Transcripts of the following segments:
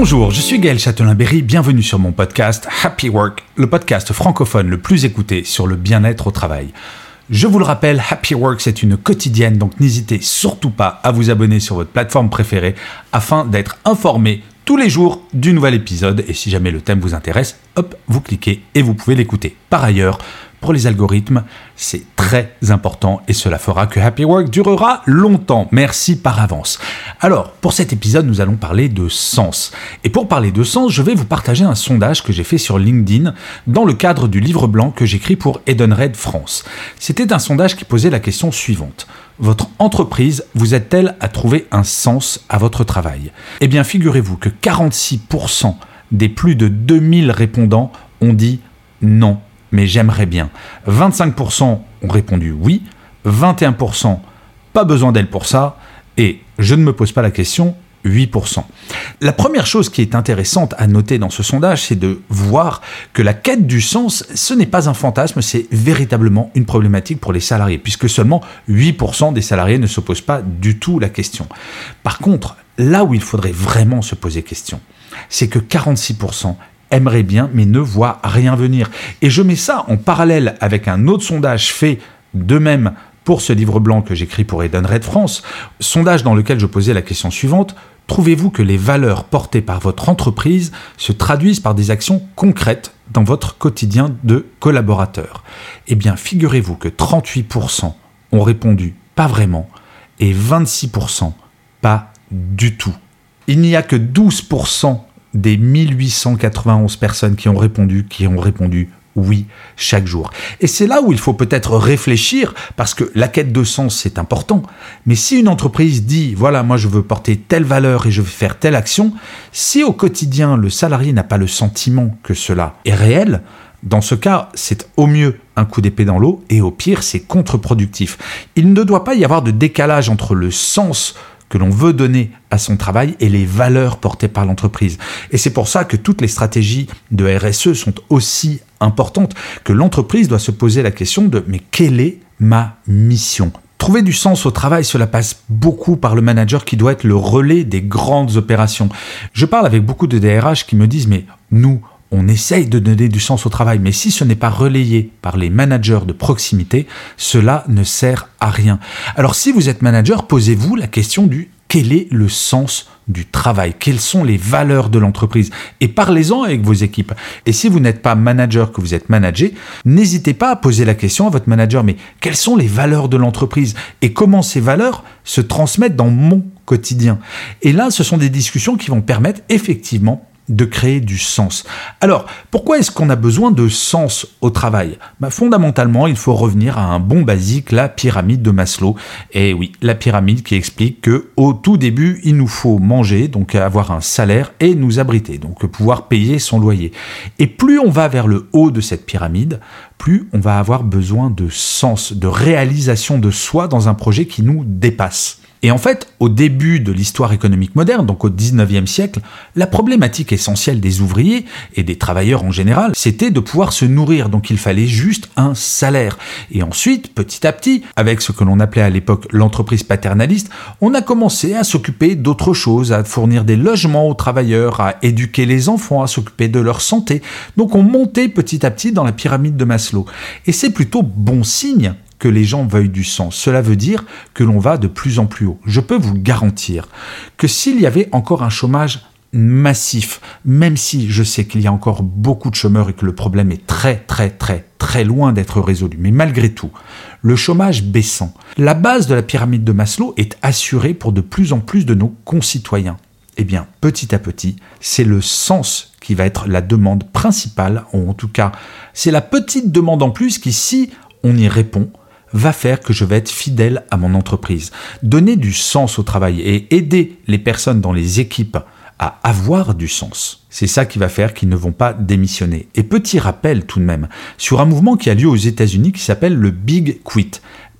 Bonjour, je suis Gaël Châtelain-Berry, bienvenue sur mon podcast Happy Work, le podcast francophone le plus écouté sur le bien-être au travail. Je vous le rappelle, Happy Work, c'est une quotidienne, donc n'hésitez surtout pas à vous abonner sur votre plateforme préférée afin d'être informé tous les jours du nouvel épisode. Et si jamais le thème vous intéresse, hop, vous cliquez et vous pouvez l'écouter. Par ailleurs, pour les algorithmes, c'est très important et cela fera que Happy Work durera longtemps. Merci par avance. Alors, pour cet épisode, nous allons parler de sens. Et pour parler de sens, je vais vous partager un sondage que j'ai fait sur LinkedIn dans le cadre du livre blanc que j'écris pour Edenred France. C'était un sondage qui posait la question suivante. Votre entreprise vous aide-t-elle à trouver un sens à votre travail? Eh bien, figurez-vous que 46% des plus de 2000 répondants ont dit non mais j'aimerais bien. 25% ont répondu oui, 21% pas besoin d'elle pour ça, et je ne me pose pas la question, 8%. La première chose qui est intéressante à noter dans ce sondage, c'est de voir que la quête du sens, ce n'est pas un fantasme, c'est véritablement une problématique pour les salariés, puisque seulement 8% des salariés ne se posent pas du tout la question. Par contre, là où il faudrait vraiment se poser question, c'est que 46% aimerait bien mais ne voit rien venir. Et je mets ça en parallèle avec un autre sondage fait de même pour ce livre blanc que j'écris pour Eden Red France, sondage dans lequel je posais la question suivante, trouvez-vous que les valeurs portées par votre entreprise se traduisent par des actions concrètes dans votre quotidien de collaborateur? Eh bien, figurez-vous que 38% ont répondu pas vraiment et 26% pas du tout. Il n'y a que 12% des 1891 personnes qui ont répondu, qui ont répondu oui chaque jour. Et c'est là où il faut peut-être réfléchir, parce que la quête de sens, c'est important. Mais si une entreprise dit, voilà, moi je veux porter telle valeur et je veux faire telle action, si au quotidien le salarié n'a pas le sentiment que cela est réel, dans ce cas, c'est au mieux un coup d'épée dans l'eau et au pire, c'est contre-productif. Il ne doit pas y avoir de décalage entre le sens que l'on veut donner à son travail et les valeurs portées par l'entreprise. Et c'est pour ça que toutes les stratégies de RSE sont aussi importantes, que l'entreprise doit se poser la question de mais quelle est ma mission? Trouver du sens au travail, cela passe beaucoup par le manager qui doit être le relais des grandes opérations. Je parle avec beaucoup de DRH qui me disent mais nous, on essaye de donner du sens au travail, mais si ce n'est pas relayé par les managers de proximité, cela ne sert à rien. Alors si vous êtes manager, posez-vous la question du quel est le sens du travail? Quelles sont les valeurs de l'entreprise? Et parlez-en avec vos équipes. Et si vous n'êtes pas manager, que vous êtes manager, n'hésitez pas à poser la question à votre manager, mais quelles sont les valeurs de l'entreprise? Et comment ces valeurs se transmettent dans mon quotidien? Et là, ce sont des discussions qui vont permettre effectivement de créer du sens. Alors, pourquoi est-ce qu'on a besoin de sens au travail? Bah, Fondamentalement, il faut revenir à un bon basique, la pyramide de Maslow. Et oui, la pyramide qui explique que au tout début, il nous faut manger, donc avoir un salaire et nous abriter, donc pouvoir payer son loyer. Et plus on va vers le haut de cette pyramide, plus on va avoir besoin de sens, de réalisation de soi dans un projet qui nous dépasse. Et en fait, au début de l'histoire économique moderne, donc au 19e siècle, la problématique essentielle des ouvriers et des travailleurs en général, c'était de pouvoir se nourrir, donc il fallait juste un salaire. Et ensuite, petit à petit, avec ce que l'on appelait à l'époque l'entreprise paternaliste, on a commencé à s'occuper d'autres choses, à fournir des logements aux travailleurs, à éduquer les enfants, à s'occuper de leur santé. Donc on montait petit à petit dans la pyramide de Maslow. Et c'est plutôt bon signe que les gens veuillent du sens. Cela veut dire que l'on va de plus en plus haut. Je peux vous garantir que s'il y avait encore un chômage massif, même si je sais qu'il y a encore beaucoup de chômeurs et que le problème est très très très très loin d'être résolu, mais malgré tout, le chômage baissant, la base de la pyramide de Maslow est assurée pour de plus en plus de nos concitoyens. Eh bien, petit à petit, c'est le sens qui va être la demande principale, ou en tout cas, c'est la petite demande en plus qui, si on y répond, va faire que je vais être fidèle à mon entreprise. Donner du sens au travail et aider les personnes dans les équipes à avoir du sens. C'est ça qui va faire qu'ils ne vont pas démissionner. Et petit rappel tout de même, sur un mouvement qui a lieu aux États-Unis qui s'appelle le Big Quit,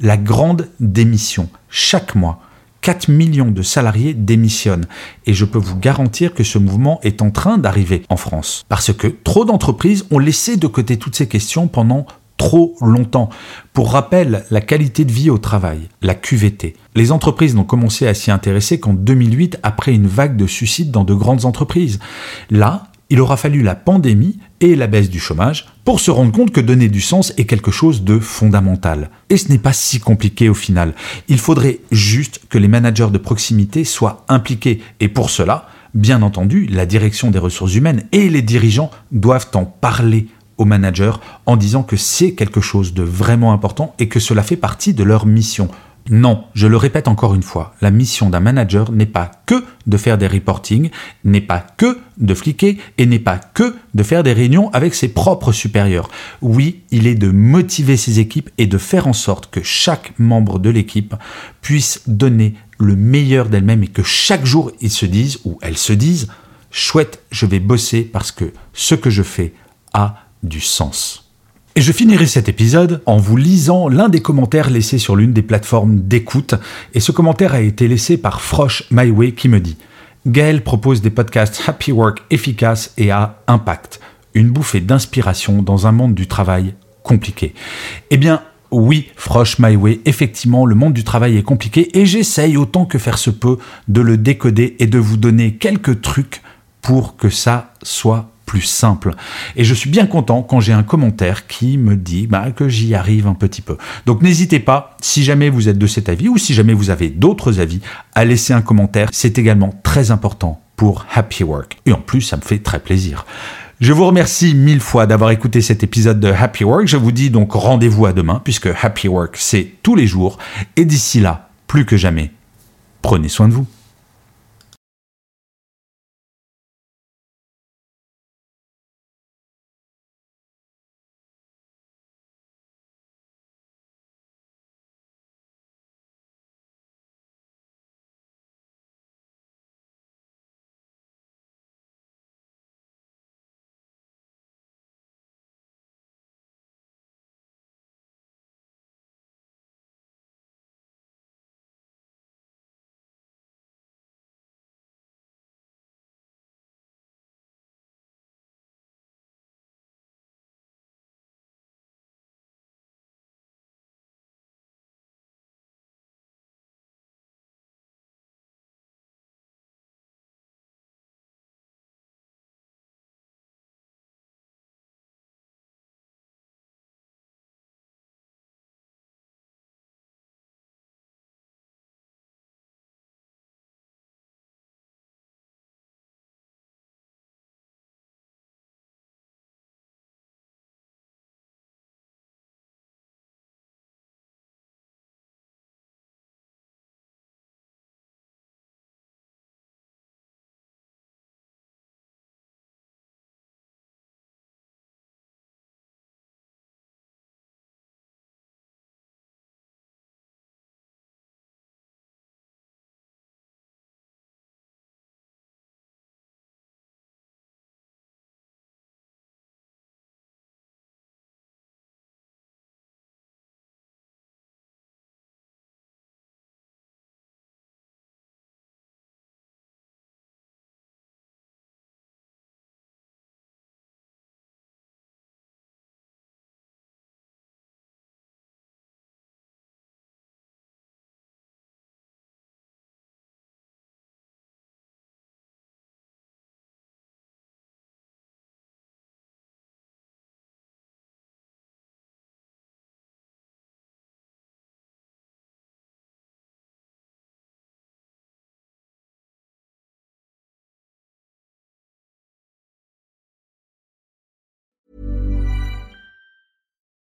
la grande démission. Chaque mois, 4 millions de salariés démissionnent. Et je peux vous garantir que ce mouvement est en train d'arriver en France. Parce que trop d'entreprises ont laissé de côté toutes ces questions pendant trop longtemps. Pour rappel, la qualité de vie au travail, la QVT. Les entreprises n'ont commencé à s'y intéresser qu'en 2008 après une vague de suicides dans de grandes entreprises. Là, il aura fallu la pandémie et la baisse du chômage pour se rendre compte que donner du sens est quelque chose de fondamental. Et ce n'est pas si compliqué au final. Il faudrait juste que les managers de proximité soient impliqués. Et pour cela, bien entendu, la direction des ressources humaines et les dirigeants doivent en parler aux managers en disant que c'est quelque chose de vraiment important et que cela fait partie de leur mission. Non, je le répète encore une fois, la mission d'un manager n'est pas que de faire des reportings, n'est pas que de fliquer et n'est pas que de faire des réunions avec ses propres supérieurs. Oui, il est de motiver ses équipes et de faire en sorte que chaque membre de l'équipe puisse donner le meilleur d'elle-même et que chaque jour ils se disent ou elles se disent chouette, je vais bosser parce que ce que je fais a du sens. Et je finirai cet épisode en vous lisant l'un des commentaires laissés sur l'une des plateformes d'écoute. Et ce commentaire a été laissé par Frosh MyWay qui me dit Gaël propose des podcasts happy work efficaces et à impact. Une bouffée d'inspiration dans un monde du travail compliqué. Eh bien, oui, Frosh MyWay, effectivement, le monde du travail est compliqué et j'essaye autant que faire se peut de le décoder et de vous donner quelques trucs pour que ça soit plus simple. Et je suis bien content quand j'ai un commentaire qui me dit bah, que j'y arrive un petit peu. Donc n'hésitez pas, si jamais vous êtes de cet avis ou si jamais vous avez d'autres avis, à laisser un commentaire. C'est également très important pour Happy Work. Et en plus, ça me fait très plaisir. Je vous remercie mille fois d'avoir écouté cet épisode de Happy Work. Je vous dis donc rendez-vous à demain, puisque Happy Work, c'est tous les jours. Et d'ici là, plus que jamais, prenez soin de vous.